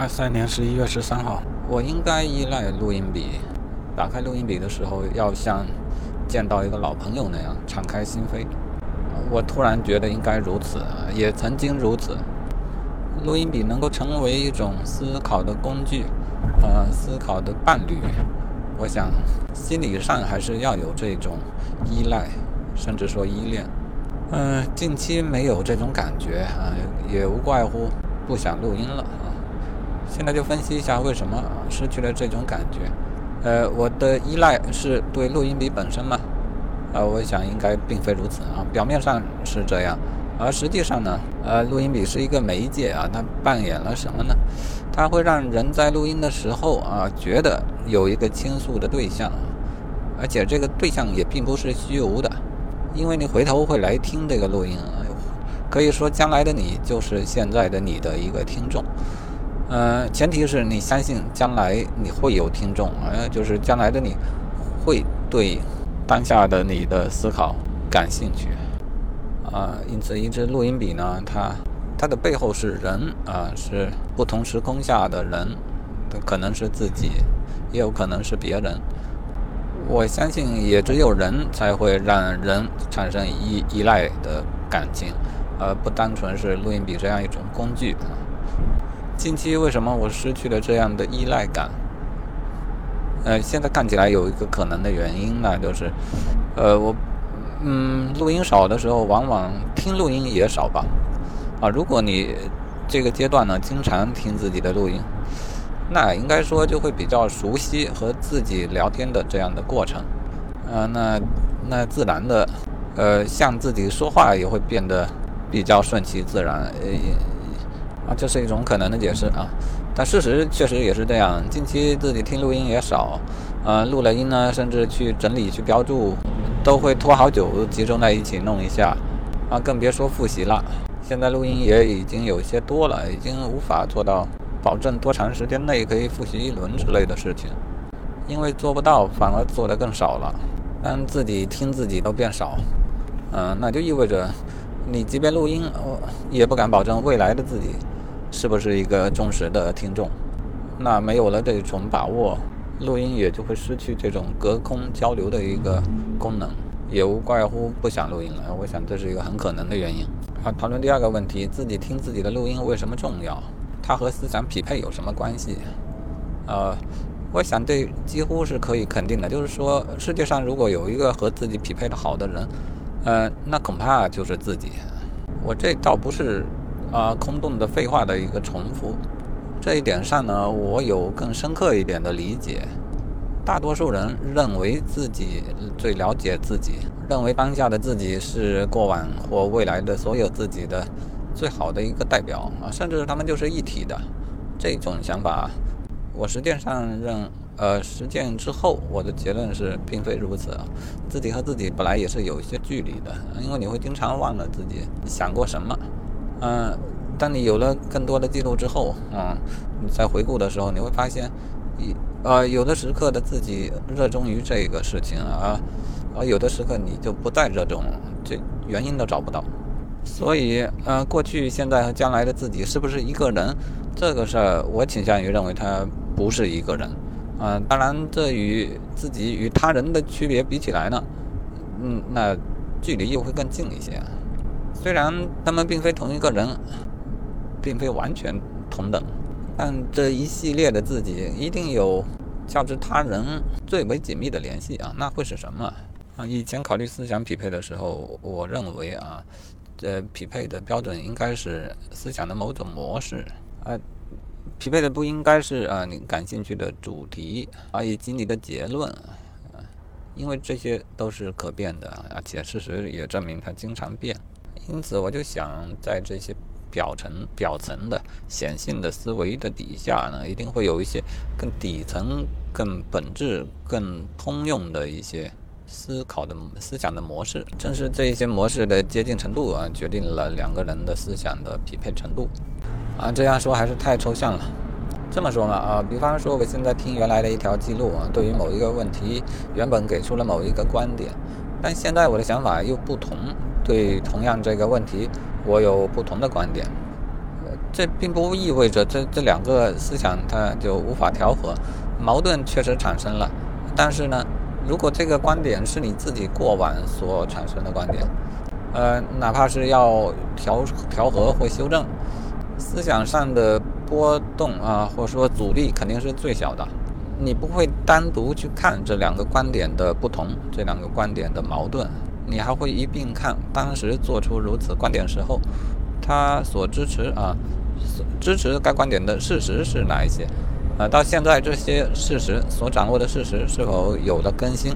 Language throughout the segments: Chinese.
二三年十一月十三号，我应该依赖录音笔。打开录音笔的时候，要像见到一个老朋友那样敞开心扉。我突然觉得应该如此，也曾经如此。录音笔能够成为一种思考的工具，呃，思考的伴侣。我想，心理上还是要有这种依赖，甚至说依恋。嗯，近期没有这种感觉啊，也无怪乎不想录音了。现在就分析一下为什么失去了这种感觉。呃，我的依赖是对录音笔本身吗？啊，我想应该并非如此啊。表面上是这样，而实际上呢，呃，录音笔是一个媒介啊，它扮演了什么呢？它会让人在录音的时候啊，觉得有一个倾诉的对象，而且这个对象也并不是虚无的。因为你回头会来听这个录音啊，可以说将来的你就是现在的你的一个听众，呃，前提是你相信将来你会有听众，呃，就是将来的你会对当下的你的思考感兴趣，啊，因此一支录音笔呢，它它的背后是人啊，是不同时空下的人，可能是自己，也有可能是别人。我相信，也只有人才会让人产生依依赖的感情，而不单纯是录音笔这样一种工具。近期为什么我失去了这样的依赖感？呃，现在看起来有一个可能的原因呢，就是，呃，我，嗯，录音少的时候，往往听录音也少吧。啊，如果你这个阶段呢，经常听自己的录音。那应该说就会比较熟悉和自己聊天的这样的过程，呃，那那自然的，呃，向自己说话也会变得比较顺其自然，呃，啊，这是一种可能的解释啊。但事实确实也是这样，近期自己听录音也少，呃，录了音呢，甚至去整理、去标注，都会拖好久，集中在一起弄一下，啊，更别说复习了。现在录音也已经有些多了，已经无法做到。保证多长时间内可以复习一轮之类的事情，因为做不到，反而做得更少了。但自己听自己都变少，嗯，那就意味着你即便录音，也不敢保证未来的自己是不是一个忠实的听众。那没有了这种把握，录音也就会失去这种隔空交流的一个功能，也无怪乎不想录音了。我想这是一个很可能的原因。好，讨论第二个问题：自己听自己的录音为什么重要？它和思想匹配有什么关系？呃，我想这几乎是可以肯定的，就是说，世界上如果有一个和自己匹配的好的人，呃，那恐怕就是自己。我这倒不是啊空洞的废话的一个重复，这一点上呢，我有更深刻一点的理解。大多数人认为自己最了解自己，认为当下的自己是过往或未来的所有自己的。最好的一个代表啊，甚至他们就是一体的这种想法，我实践上认呃实践之后，我的结论是并非如此。自己和自己本来也是有一些距离的，因为你会经常忘了自己想过什么。嗯，当你有了更多的记录之后，嗯，你在回顾的时候，你会发现，一呃有的时刻的自己热衷于这个事情啊，而有的时刻你就不再热衷，这原因都找不到。所以，呃，过去、现在和将来的自己是不是一个人？这个事儿，我倾向于认为他不是一个人。嗯，当然，这与自己与他人的区别比起来呢，嗯，那距离又会更近一些。虽然他们并非同一个人，并非完全同等，但这一系列的自己一定有较之他人最为紧密的联系啊。那会是什么？啊，以前考虑思想匹配的时候，我认为啊。这匹配的标准应该是思想的某种模式，啊，匹配的不应该是啊你感兴趣的主题啊以及你的结论，啊，因为这些都是可变的，而且事实也证明它经常变。因此，我就想在这些表层、表层的显性的思维的底下呢，一定会有一些更底层、更本质、更通用的一些。思考的思想的模式，正是这一些模式的接近程度啊，决定了两个人的思想的匹配程度。啊，这样说还是太抽象了。这么说嘛，啊，比方说我现在听原来的一条记录啊，对于某一个问题，原本给出了某一个观点，但现在我的想法又不同，对同样这个问题，我有不同的观点。这并不意味着这这两个思想它就无法调和，矛盾确实产生了。但是呢，如果这个观点是你自己过往所产生的观点，呃，哪怕是要调调和或修正，思想上的波动啊，或者说阻力肯定是最小的。你不会单独去看这两个观点的不同，这两个观点的矛盾，你还会一并看当时做出如此观点时候，他所支持啊，支持该观点的事实是哪一些？啊，到现在这些事实所掌握的事实是否有了更新？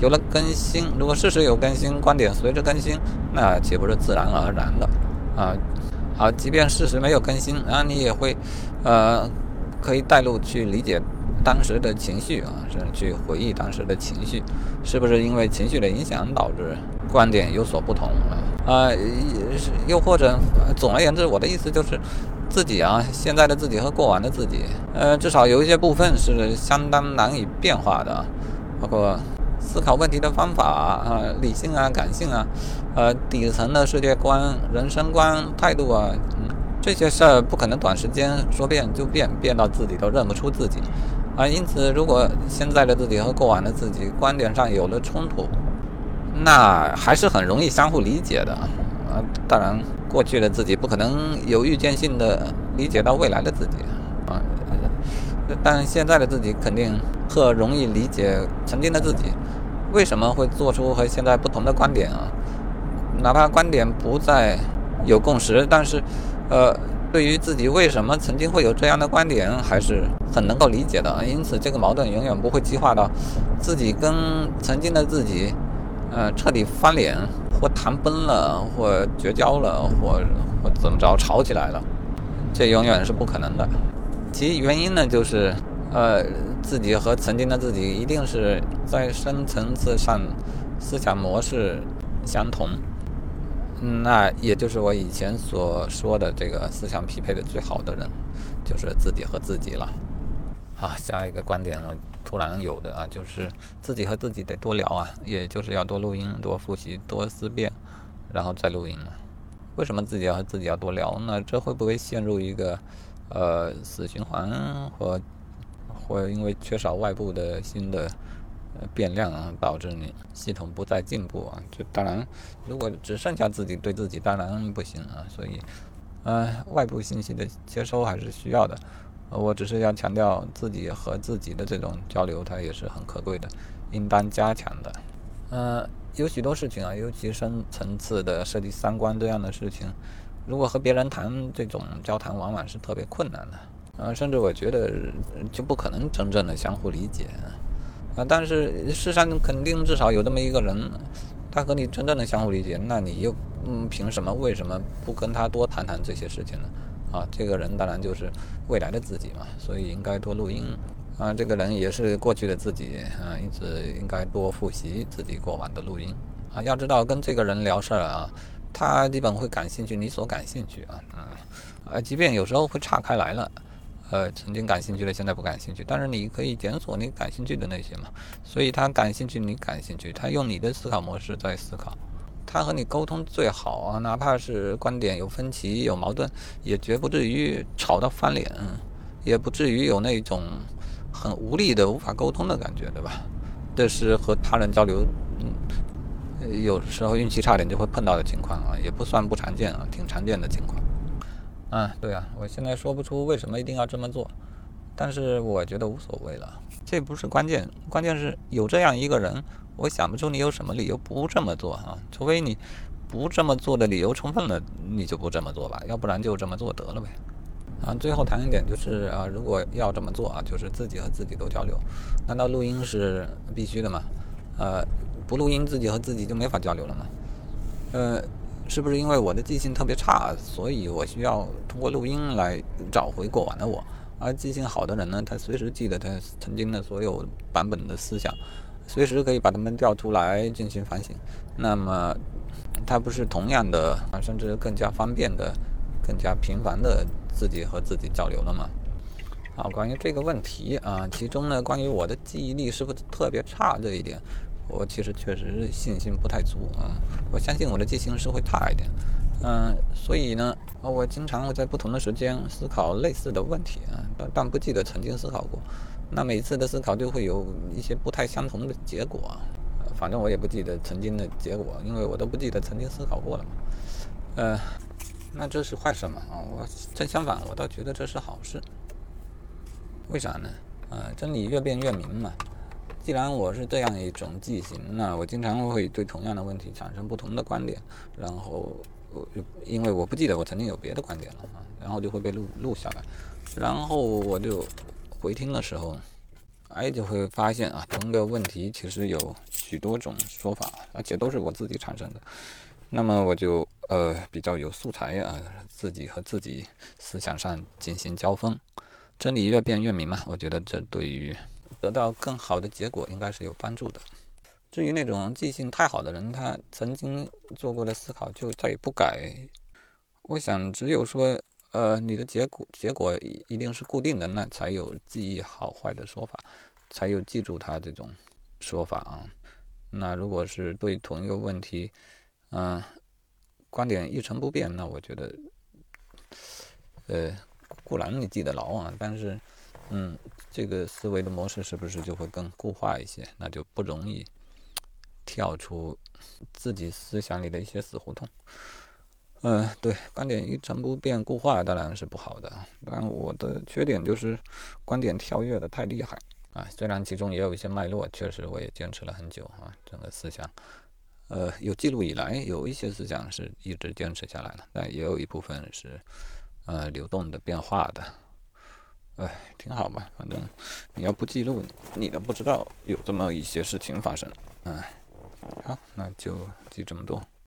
有了更新，如果事实有更新，观点随着更新，那岂不是自然而然的？啊，好，即便事实没有更新，啊，你也会，呃，可以带入去理解当时的情绪啊，是去回忆当时的情绪，是不是因为情绪的影响导致观点有所不同啊？啊，又或者，总而言之，我的意思就是。自己啊，现在的自己和过往的自己，呃，至少有一些部分是相当难以变化的，包括思考问题的方法啊，理性啊，感性啊，呃，底层的世界观、人生观、态度啊，这些事儿不可能短时间说变就变，变到自己都认不出自己啊。因此，如果现在的自己和过往的自己观点上有了冲突，那还是很容易相互理解的啊。当然。过去的自己不可能有预见性的理解到未来的自己啊，但现在的自己肯定特容易理解曾经的自己为什么会做出和现在不同的观点啊，哪怕观点不再有共识，但是呃，对于自己为什么曾经会有这样的观点，还是很能够理解的。因此，这个矛盾永远不会激化到自己跟曾经的自己呃彻底翻脸。或谈崩了，或绝交了，或或怎么着吵起来了，这永远是不可能的。其原因呢，就是呃，自己和曾经的自己一定是在深层次上思想模式相同。那也就是我以前所说的这个思想匹配的最好的人，就是自己和自己了。好，下一个观点呢？突然有的啊，就是自己和自己得多聊啊，也就是要多录音、多复习、多思辨，然后再录音为什么自己要和自己要多聊呢？这会不会陷入一个呃死循环，或或因为缺少外部的新的变量啊，导致你系统不再进步啊？这当然，如果只剩下自己对自己，当然不行啊。所以，呃，外部信息的接收还是需要的。我只是要强调自己和自己的这种交流，它也是很可贵的，应当加强的。嗯，有许多事情啊，尤其深层次的涉及三观这样的事情，如果和别人谈这种交谈，往往是特别困难的。啊，甚至我觉得就不可能真正的相互理解。啊，但是世上肯定至少有这么一个人，他和你真正的相互理解，那你又嗯，凭什么为什么不跟他多谈谈这些事情呢？啊，这个人当然就是未来的自己嘛，所以应该多录音。啊，这个人也是过去的自己啊，因此应该多复习自己过往的录音。啊，要知道跟这个人聊事儿啊，他基本会感兴趣你所感兴趣啊，嗯，啊，即便有时候会岔开来了，呃，曾经感兴趣的现在不感兴趣，但是你可以检索你感兴趣的那些嘛，所以他感兴趣你感兴趣，他用你的思考模式在思考。他和你沟通最好啊，哪怕是观点有分歧、有矛盾，也绝不至于吵到翻脸，也不至于有那种很无力的无法沟通的感觉，对吧？这是和他人交流，嗯，有时候运气差点就会碰到的情况啊，也不算不常见啊，挺常见的情况。嗯，对啊，我现在说不出为什么一定要这么做，但是我觉得无所谓了，这不是关键，关键是有这样一个人。我想不出你有什么理由不这么做啊？除非你不这么做的理由充分了，你就不这么做吧，要不然就这么做得了呗。啊，最后谈一点就是啊，如果要这么做啊，就是自己和自己都交流，难道录音是必须的吗？呃，不录音自己和自己就没法交流了吗？呃，是不是因为我的记性特别差，所以我需要通过录音来找回过往的我？而记性好的人呢，他随时记得他曾经的所有版本的思想。随时可以把它们调出来进行反省，那么他不是同样的啊，甚至更加方便的、更加频繁的自己和自己交流了吗？好，关于这个问题啊，其中呢，关于我的记忆力是不是特别差这一点，我其实确实信心不太足啊。我相信我的记性是会差一点，嗯，所以呢，我经常会在不同的时间思考类似的问题啊，但但不记得曾经思考过。那每次的思考就会有一些不太相同的结果。反正我也不记得曾经的结果，因为我都不记得曾经思考过了嘛。呃，那这是坏事嘛？啊，我正相反，我倒觉得这是好事。为啥呢？啊，真理越辩越明嘛。既然我是这样一种记性，那我经常会对同样的问题产生不同的观点，然后我因为我不记得我曾经有别的观点了啊，然后就会被录录下来，然后我就回听的时候。哎，就会发现啊，同一个问题其实有许多种说法，而且都是我自己产生的。那么我就呃比较有素材啊，自己和自己思想上进行交锋，真理越辩越明嘛。我觉得这对于得到更好的结果应该是有帮助的。至于那种记性太好的人，他曾经做过的思考就再也不改，我想只有说。呃，你的结果结果一定是固定的，那才有记忆好坏的说法，才有记住它这种说法啊。那如果是对同一个问题，嗯，观点一成不变，那我觉得，呃，固然你记得牢啊，但是，嗯，这个思维的模式是不是就会更固化一些？那就不容易跳出自己思想里的一些死胡同。嗯，对，观点一成不变、固化当然是不好的。但我的缺点就是观点跳跃的太厉害啊。虽然其中也有一些脉络，确实我也坚持了很久啊。整个思想，呃，有记录以来，有一些思想是一直坚持下来了，但也有一部分是呃流动的、变化的。哎，挺好吧，反正你要不记录，你都不知道有这么一些事情发生。哎，好，那就记这么多。